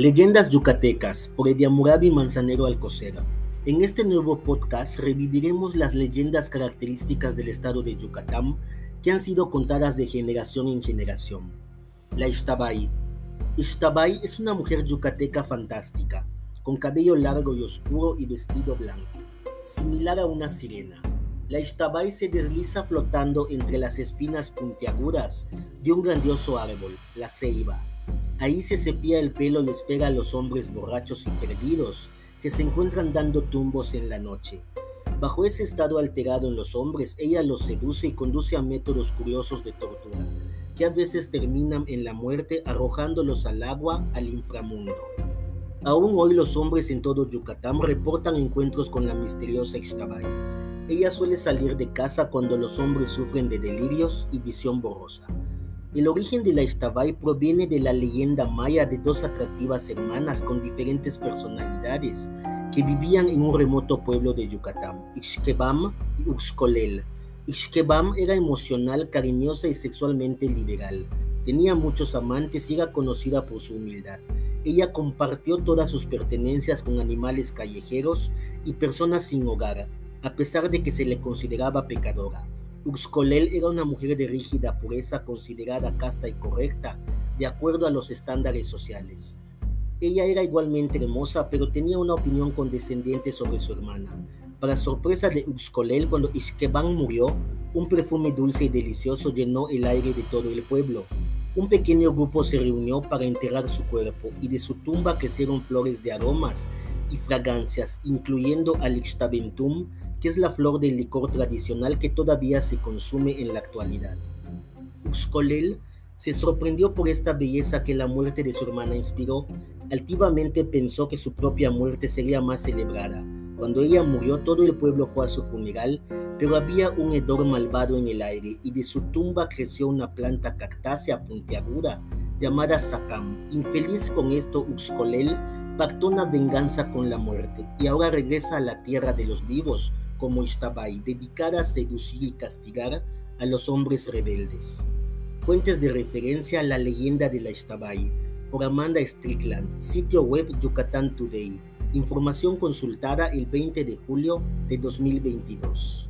Leyendas Yucatecas por Ediamurabi Manzanero Alcocera. En este nuevo podcast reviviremos las leyendas características del estado de Yucatán que han sido contadas de generación en generación. La Ixtabay. Ixtabay es una mujer yucateca fantástica, con cabello largo y oscuro y vestido blanco, similar a una sirena. La Ixtabay se desliza flotando entre las espinas puntiagudas de un grandioso árbol, la ceiba Ahí se cepilla el pelo y espera a los hombres borrachos y perdidos que se encuentran dando tumbos en la noche. Bajo ese estado alterado en los hombres, ella los seduce y conduce a métodos curiosos de tortura, que a veces terminan en la muerte arrojándolos al agua, al inframundo. Aún hoy los hombres en todo Yucatán reportan encuentros con la misteriosa Ixtabay. Ella suele salir de casa cuando los hombres sufren de delirios y visión borrosa. El origen de la Ixtabay proviene de la leyenda maya de dos atractivas hermanas con diferentes personalidades que vivían en un remoto pueblo de Yucatán, Ixquebam y Uxcolel. Ixquebam era emocional, cariñosa y sexualmente liberal. Tenía muchos amantes y era conocida por su humildad. Ella compartió todas sus pertenencias con animales callejeros y personas sin hogar, a pesar de que se le consideraba pecadora. Uxcolel era una mujer de rígida pureza considerada casta y correcta, de acuerdo a los estándares sociales. Ella era igualmente hermosa, pero tenía una opinión condescendiente sobre su hermana. Para sorpresa de Uxcolel, cuando Ixqueban murió, un perfume dulce y delicioso llenó el aire de todo el pueblo. Un pequeño grupo se reunió para enterrar su cuerpo y de su tumba crecieron flores de aromas y fragancias, incluyendo al Ixtabentum, que es la flor del licor tradicional que todavía se consume en la actualidad. Uxcolel se sorprendió por esta belleza que la muerte de su hermana inspiró. Altivamente pensó que su propia muerte sería más celebrada. Cuando ella murió, todo el pueblo fue a su funeral, pero había un hedor malvado en el aire y de su tumba creció una planta cactácea puntiaguda llamada Sakam. Infeliz con esto, Uxcolel pactó una venganza con la muerte y ahora regresa a la tierra de los vivos como Ixtabay, dedicada a seducir y castigar a los hombres rebeldes. Fuentes de referencia a la leyenda de la Ixtabay por Amanda Strickland, sitio web Yucatán Today. Información consultada el 20 de julio de 2022.